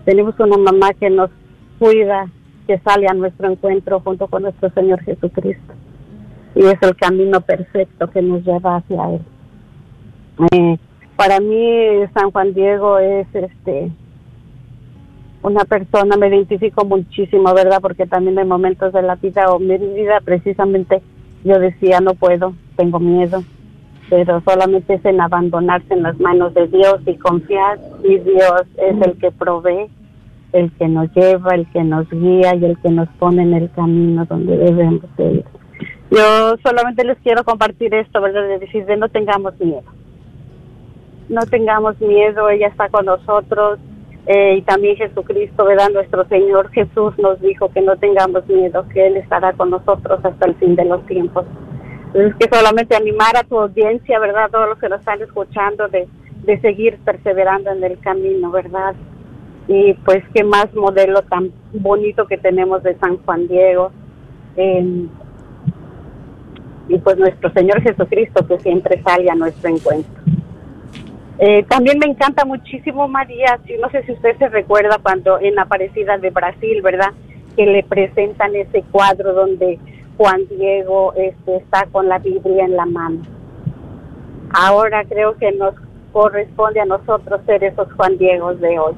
S7: tenemos una mamá que nos cuida, que sale a nuestro encuentro junto con nuestro Señor Jesucristo. Y es el camino perfecto que nos lleva hacia Él. Eh, para mí San Juan Diego es este una persona, me identifico muchísimo, ¿verdad? Porque también en momentos de la vida o mi vida precisamente yo decía no puedo, tengo miedo, pero solamente es en abandonarse en las manos de Dios y confiar y Dios es el que provee, el que nos lleva, el que nos guía y el que nos pone en el camino donde debemos de ir. Yo solamente les quiero compartir esto, ¿verdad? De decir, de no tengamos miedo. No tengamos miedo, ella está con nosotros eh, y también Jesucristo, ¿verdad? Nuestro Señor Jesús nos dijo que no tengamos miedo, que Él estará con nosotros hasta el fin de los tiempos. Entonces, que solamente animar a tu audiencia, ¿verdad? Todos los que nos están escuchando, de, de seguir perseverando en el camino, ¿verdad? Y pues, qué más modelo tan bonito que tenemos de San Juan Diego. Y pues nuestro Señor Jesucristo que siempre sale a nuestro encuentro. Eh, también me encanta muchísimo María, no sé si usted se recuerda cuando en Aparecida de Brasil, ¿verdad? Que le presentan ese cuadro donde Juan Diego este, está con la Biblia en la mano. Ahora creo que nos corresponde a nosotros ser esos Juan Diegos de hoy,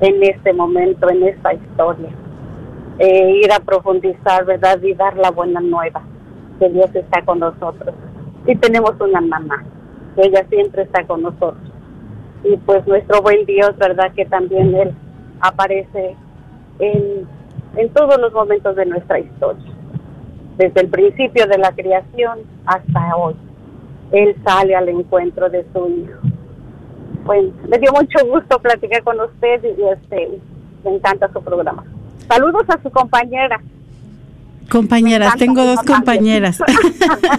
S7: en este momento, en esta historia. Eh, ir a profundizar, ¿verdad? Y dar la buena nueva, que Dios está con nosotros. Y tenemos una mamá, que ella siempre está con nosotros. Y pues nuestro buen Dios, ¿verdad? Que también Él aparece en, en todos los momentos de nuestra historia. Desde el principio de la creación hasta hoy. Él sale al encuentro de su hijo. Bueno, me dio mucho gusto platicar con usted y este, me encanta su programa. Saludos a su compañera.
S4: Compañeras, tengo dos compañeras.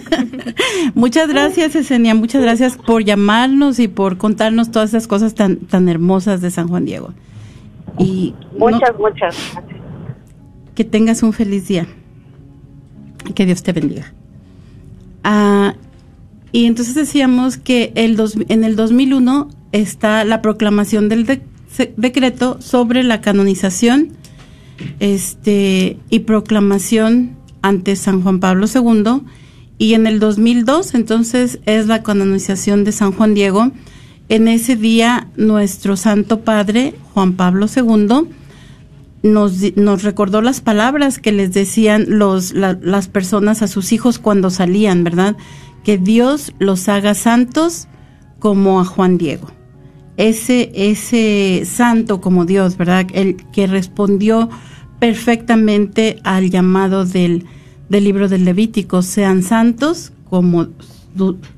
S4: muchas gracias, Esenia, muchas gracias por llamarnos y por contarnos todas esas cosas tan, tan hermosas de San Juan Diego. Y no-
S7: Muchas, muchas gracias.
S4: que tengas un feliz día. Que Dios te bendiga. Ah, y entonces decíamos que en el 2001 está la proclamación del decreto sobre la canonización este, y proclamación ante San Juan Pablo II. Y en el 2002, entonces, es la canonización de San Juan Diego. En ese día, nuestro Santo Padre, Juan Pablo II, nos, nos recordó las palabras que les decían los, la- las personas a sus hijos cuando salían, ¿verdad? Que Dios los haga santos como a Juan Diego. Ese, ese santo como Dios, ¿verdad? El que respondió perfectamente al llamado del, del libro del Levítico, sean santos como,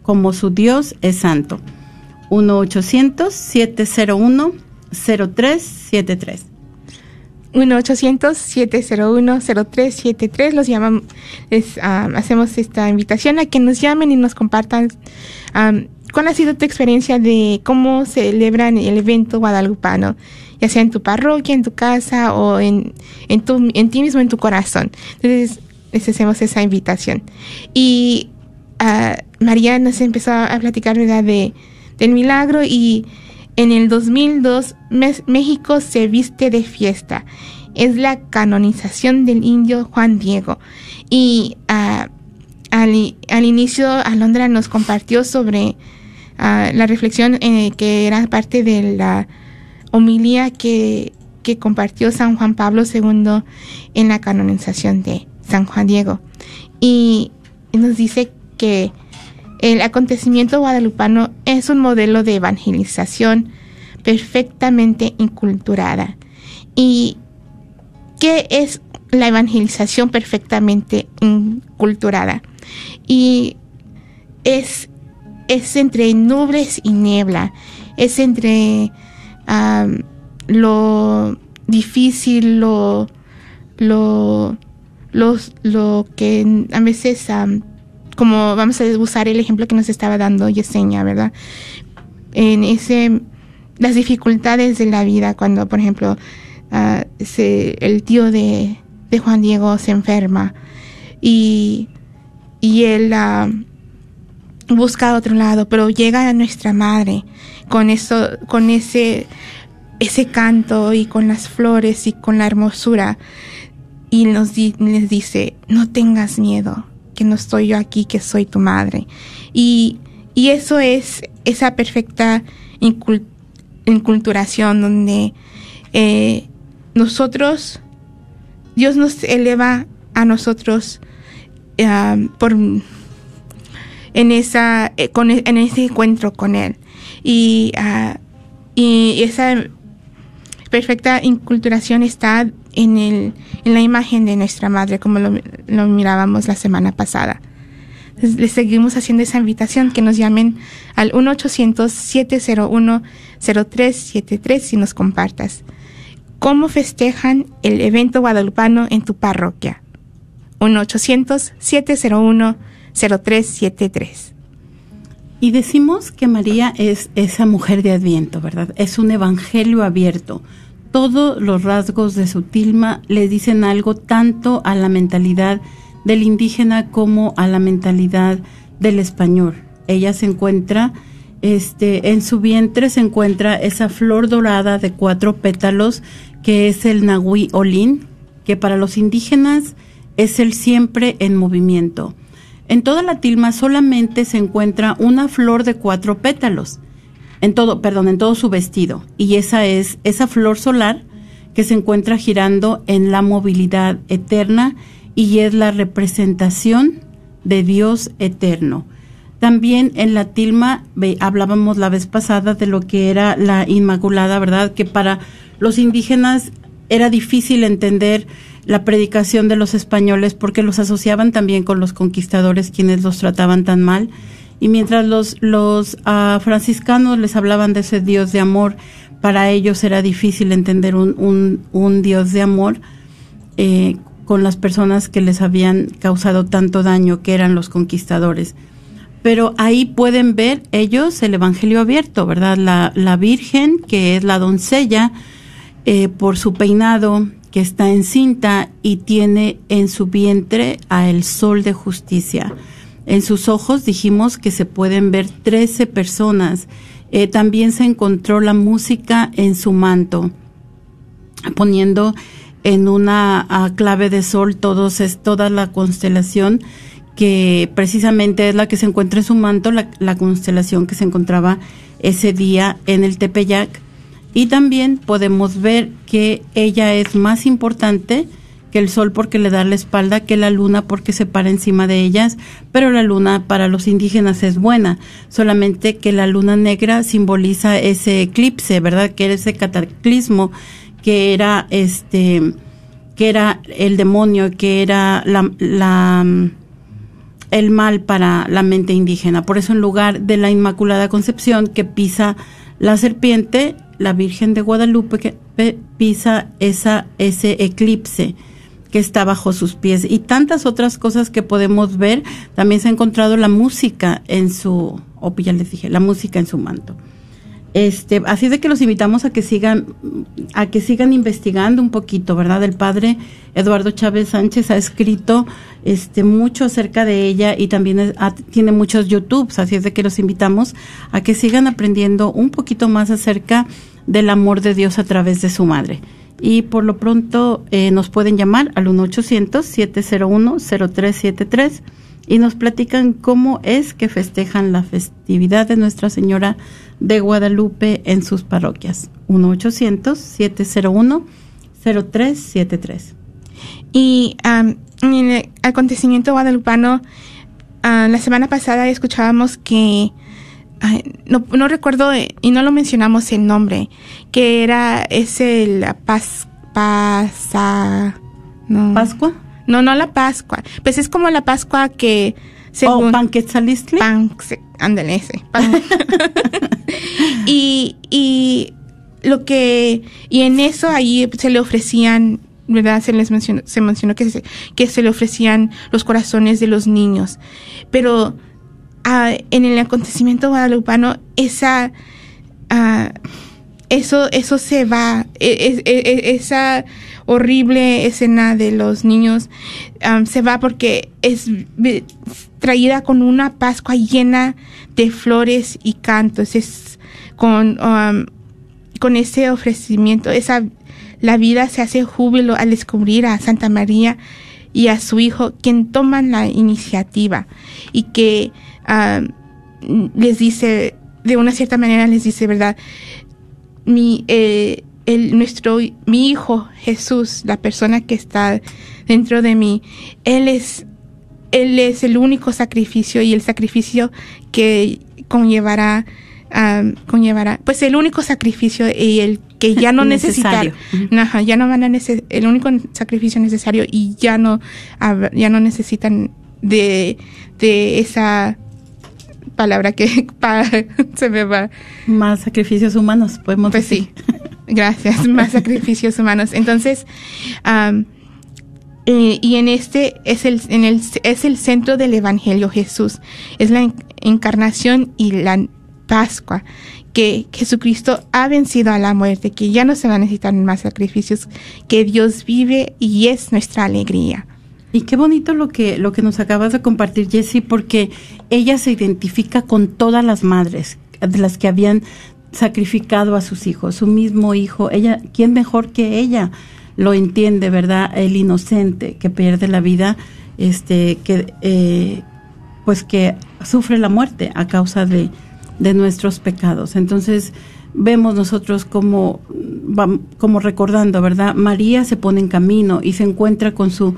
S4: como su Dios es santo. 1-800-701-0373.
S3: 1-800-701-0373. Los llamamos, es, ah, hacemos esta invitación a que nos llamen y nos compartan cuál ha sido tu experiencia de cómo celebran el evento guadalupano, ya sea en tu parroquia, en tu casa o en, en, tu, en ti mismo, en tu corazón. Entonces, les hacemos esa invitación. Y ah, María nos empezó a platicar, ¿verdad?, de, del milagro y en el 2002 Mes- México se viste de fiesta. Es la canonización del indio Juan Diego. Y ah, al, al inicio Alondra nos compartió sobre ah, la reflexión eh, que era parte de la homilía que, que compartió San Juan Pablo II en la canonización de San Juan Diego. Y nos dice que el acontecimiento guadalupano es un modelo de evangelización perfectamente inculturada. ¿Y qué es la evangelización perfectamente inculturada? Y es, es entre nubes y niebla, es entre lo difícil, lo, lo, lo que a veces, como vamos a usar el ejemplo que nos estaba dando Yesenia, ¿verdad? En ese, las dificultades de la vida, cuando, por ejemplo, ah, el tío de, Juan Diego se enferma y, y él ah, busca otro lado, pero llega a nuestra madre con eso, con ese, ese canto y con las flores y con la hermosura y nos les dice, no tengas miedo, que no estoy yo aquí, que soy tu madre. Y, y eso es esa perfecta incul- inculturación donde eh, nosotros, Dios nos eleva a nosotros por en esa eh, con e- en ese encuentro con él y ah, y esa perfecta inculturación está en el en la imagen de nuestra madre como lo, lo mirábamos la semana pasada les seguimos haciendo esa invitación que nos llamen al 1 800 701 0373 si nos compartas cómo festejan el evento guadalupano en tu parroquia 1 800 701 0373
S4: Y decimos que María es esa mujer de Adviento, ¿verdad? Es un evangelio abierto. Todos los rasgos de su tilma le dicen algo tanto a la mentalidad del indígena como a la mentalidad del español. Ella se encuentra, este, en su vientre se encuentra esa flor dorada de cuatro pétalos que es el nahui olín, que para los indígenas es el siempre en movimiento. En toda la tilma solamente se encuentra una flor de cuatro pétalos. En todo, perdón, en todo su vestido. Y esa es esa flor solar que se encuentra girando en la movilidad eterna y es la representación de Dios eterno. También en la tilma hablábamos la vez pasada de lo que era la Inmaculada, ¿verdad? Que para los indígenas era difícil entender la predicación de los españoles porque los asociaban también con los conquistadores quienes los trataban tan mal. Y mientras los, los ah, franciscanos les hablaban de ese Dios de amor, para ellos era difícil entender un, Dios de amor eh, con las personas que les habían causado tanto daño, que eran los conquistadores. Pero ahí pueden ver ellos el Evangelio abierto, ¿verdad? La, la Virgen, que es la doncella, eh, por su peinado, que está encinta y tiene en su vientre a el sol de justicia. En sus ojos dijimos que se pueden ver 13 personas. Eh, también se encontró la música en su manto, poniendo en una clave de sol todos es toda la constelación que precisamente es la que se encuentra en su manto, la, la constelación que se encontraba ese día en el Tepeyac. Y también podemos ver que ella es más importante que el sol porque le da la espalda, que la luna porque se para encima de ellas, pero la luna para los indígenas es buena, solamente que la luna negra simboliza ese eclipse, ¿verdad? Que era ese cataclismo que era este que era el demonio, que era la, la el mal para la mente indígena. Por eso en lugar de la Inmaculada Concepción que pisa la serpiente, la Virgen de Guadalupe, que pe- pisa esa, ese eclipse que está bajo sus pies y tantas otras cosas que podemos ver. También se ha encontrado la música en su, o ya les dije, la música en su manto. Este, así de que los invitamos a que sigan, a que sigan investigando un poquito, ¿verdad? El padre Eduardo Chávez Sánchez ha escrito este mucho acerca de ella y también tiene muchos YouTubes, así es de que los invitamos a que sigan aprendiendo un poquito más acerca del amor de Dios a través de su madre. Y por lo pronto eh, nos pueden llamar al 1-800-701-0373 y nos platican cómo es que festejan la festividad de Nuestra Señora de Guadalupe en sus parroquias. 1-800-701-0373.
S3: Y am, en el acontecimiento guadalupano, ah, la semana pasada escuchábamos que, ay, no, no recuerdo eh, y no lo mencionamos el nombre, que era ese la paz, pasa, no,
S4: ¿Pascua?
S3: no, no la Pascua, pues es como la Pascua que según
S4: ¿O Panquetzalistli?
S3: pan, ándale ese, pan. y, y lo que, y en eso ahí se le ofrecían, ¿verdad? Se les mencionó, se mencionó que se, que se le ofrecían los corazones de los niños. Pero en el acontecimiento guadalupano, esa, eso, eso se va, e- e- e- esa horrible escena de los niños se va porque es traída con una Pascua llena de flores y cantos, es con, con ese ofrecimiento, esa, la vida se hace júbilo al descubrir a Santa María y a su hijo, quien toman la iniciativa y que am, les dice, de una cierta manera les dice, ¿verdad? mi eh, el nuestro mi hijo Jesús la persona que está dentro de mí él es él es el único sacrificio y el sacrificio que conllevará am, conllevará pues el único sacrificio y el que ya no necesitar. Ajá, ya no van a neces el único sacrificio necesario y ya no ya no necesitan de de esa palabra que pa- se me va
S4: Más sacrificios humanos, podemos
S3: pues
S4: decir.
S3: sí, gracias, más sacrificios humanos. Entonces, eh, y en este es el, en el, es el centro del Evangelio Jesús, es la en- encarnación y la Pascua, que Jesucristo ha vencido a la muerte, que ya no se van a necesitar más sacrificios, que Dios vive y es nuestra alegría.
S4: Y qué bonito lo que, lo que nos acabas de compartir, Jessie, porque ella se identifica con todas las madres de las que habían sacrificado a sus hijos, su mismo hijo. Ella, ¿quién mejor que ella lo entiende, verdad? El inocente que pierde la vida, este, que, eh, pues que sufre la muerte a causa de, de nuestros pecados. Entonces, vemos nosotros como, como recordando, ¿verdad? María se pone en camino y se encuentra con su,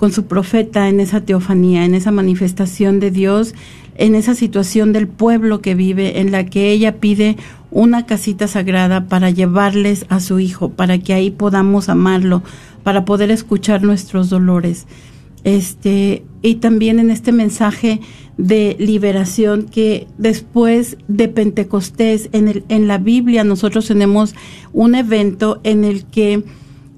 S4: con su profeta en esa teofanía, en esa manifestación de Dios, en esa situación del pueblo que vive, en la que ella pide una casita sagrada para llevarles a su hijo, para que ahí podamos amarlo, para poder escuchar nuestros dolores. Este y también en este mensaje de liberación que después de Pentecostés en el en la Biblia nosotros tenemos un evento en el que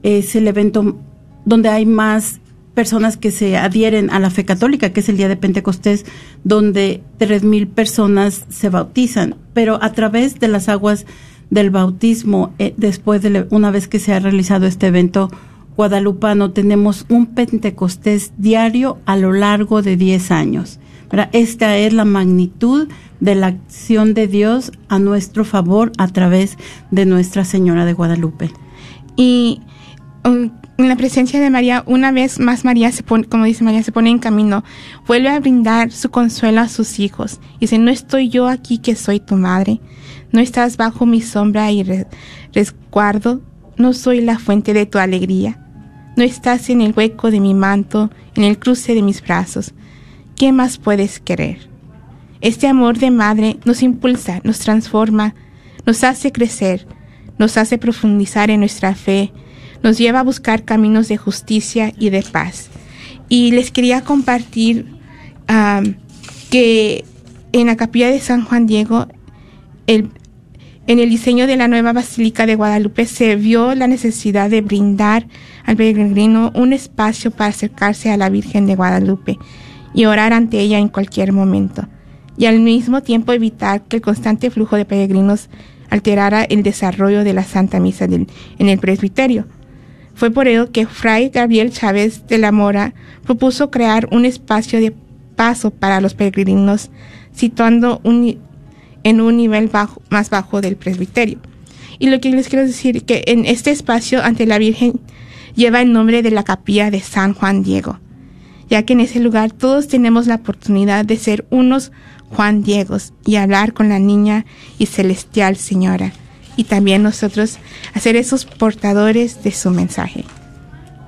S4: es el evento donde hay más personas que se adhieren a la fe católica, que es el día de Pentecostés, donde tres mil personas se bautizan, pero a través de las aguas del bautismo, eh, después de una vez que se ha realizado este evento guadalupano, tenemos un Pentecostés diario a lo largo de 10 años. Esta es la magnitud de la acción de Dios a nuestro favor a través de Nuestra Señora de Guadalupe.
S3: Y um, en la presencia de María, una vez más María se pone, como dice María, se pone en camino, vuelve a brindar su consuelo a sus hijos. Dice, no estoy yo aquí que soy tu madre, no estás bajo mi sombra y re- resguardo, no soy la fuente de tu alegría, no estás en el hueco de mi manto, en el cruce de mis brazos. ¿Qué más puedes querer? Este amor de madre nos impulsa, nos transforma, nos hace crecer, nos hace profundizar en nuestra fe, nos lleva a buscar caminos de justicia y de paz. Y les quería compartir que en la capilla de San Juan Diego, En el diseño de la nueva Basílica de Guadalupe se vio la necesidad de brindar al peregrino un espacio para acercarse a la Virgen de Guadalupe y orar ante ella en cualquier momento, y al mismo tiempo evitar que el constante flujo de peregrinos alterara el desarrollo de la Santa Misa en el presbiterio. Fue por ello que Fray Gabriel Chávez de la Mora propuso crear un espacio de paso para los peregrinos, situando en un nivel bajo, más bajo del presbiterio. Y lo que les quiero decir que en este espacio ante la Virgen lleva el nombre de la capilla de San Juan Diego, ya que en ese lugar todos tenemos la oportunidad de ser unos Juan Diegos y hablar con la niña y celestial Señora, y también nosotros hacer esos portadores de su mensaje.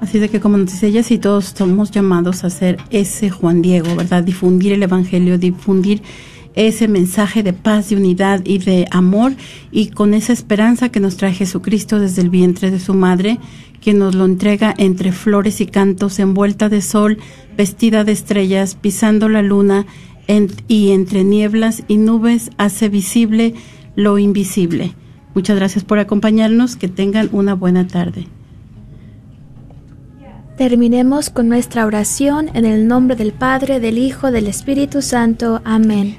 S4: Así de que como nos dice ella, si todos somos llamados a ser ese Juan Diego, ¿verdad? Difundir el Evangelio, difundir ese mensaje de paz, de unidad y de amor y con esa esperanza que nos trae Jesucristo desde el vientre de su madre, que nos lo entrega entre flores y cantos, envuelta de sol, vestida de estrellas, pisando la luna y entre nieblas y nubes hace visible lo invisible. Muchas gracias por acompañarnos, que tengan una buena tarde.
S5: Terminemos con nuestra oración en el nombre del Padre, del Hijo, del Espíritu Santo. Amén.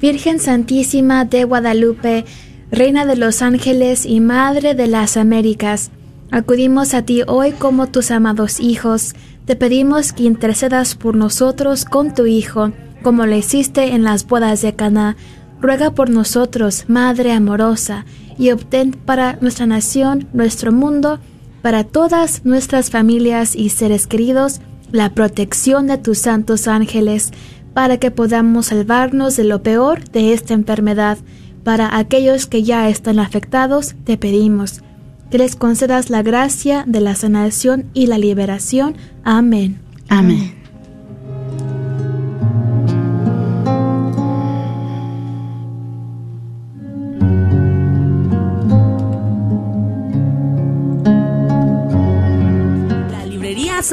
S5: Virgen Santísima de Guadalupe, Reina de los Ángeles y Madre de las Américas, acudimos a ti hoy como tus amados hijos. Te pedimos que intercedas por nosotros con tu Hijo, como lo hiciste en las bodas de Caná. Ruega por nosotros, Madre amorosa, y obtén para nuestra nación, nuestro mundo, para todas nuestras familias y seres queridos, la protección de tus santos ángeles para que podamos salvarnos de lo peor de esta enfermedad. Para aquellos que ya están afectados, te pedimos que les concedas la gracia de la sanación y la liberación. Amén.
S4: Amén.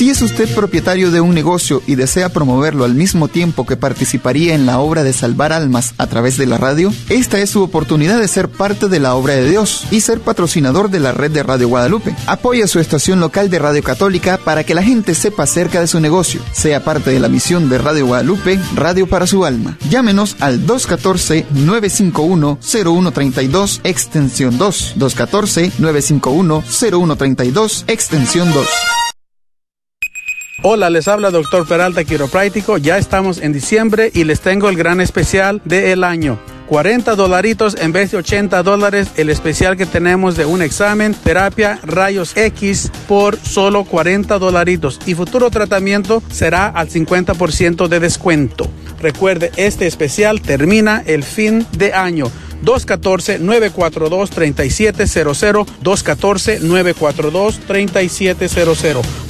S8: Si es usted propietario de un negocio y desea promoverlo al mismo tiempo que participaría en la obra de salvar almas a través de la radio, esta es su oportunidad de ser parte de la obra de Dios y ser patrocinador de la red de Radio Guadalupe. Apoya su estación local de Radio Católica para que la gente sepa acerca de su negocio. Sea parte de la misión de Radio Guadalupe, Radio para su alma. Llámenos al 214-951-0132, extensión 2. 214-951-0132, extensión 2.
S9: Hola, les habla Doctor Peralta Quiropráctico. Ya estamos en diciembre y les tengo el gran especial del año. 40 dolaritos en vez de 80 dólares el especial que tenemos de un examen, terapia, rayos X por solo 40 dolaritos y futuro tratamiento será al 50% de descuento. Recuerde, este especial termina el fin de año. 214-942-3700, 214-942-3700.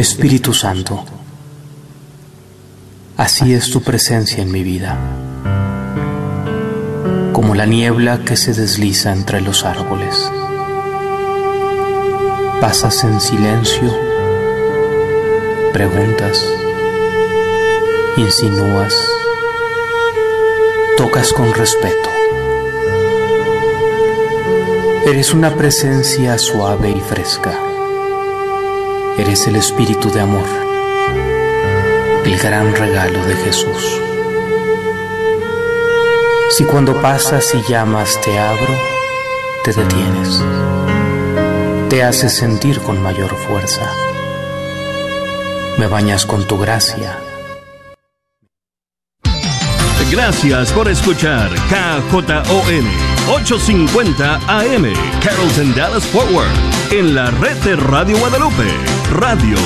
S10: Espíritu Santo, así es tu presencia en mi vida, como la niebla que se desliza entre los árboles. Pasas en silencio, preguntas, insinúas, tocas con respeto. Eres una presencia suave y fresca. Eres el espíritu de amor, el gran regalo de Jesús. Si cuando pasas y llamas te abro, te detienes, te haces sentir con mayor fuerza, me bañas con tu gracia.
S11: Gracias por escuchar KJON 850 AM Carrollton Dallas Forward en la red de Radio Guadalupe, Radio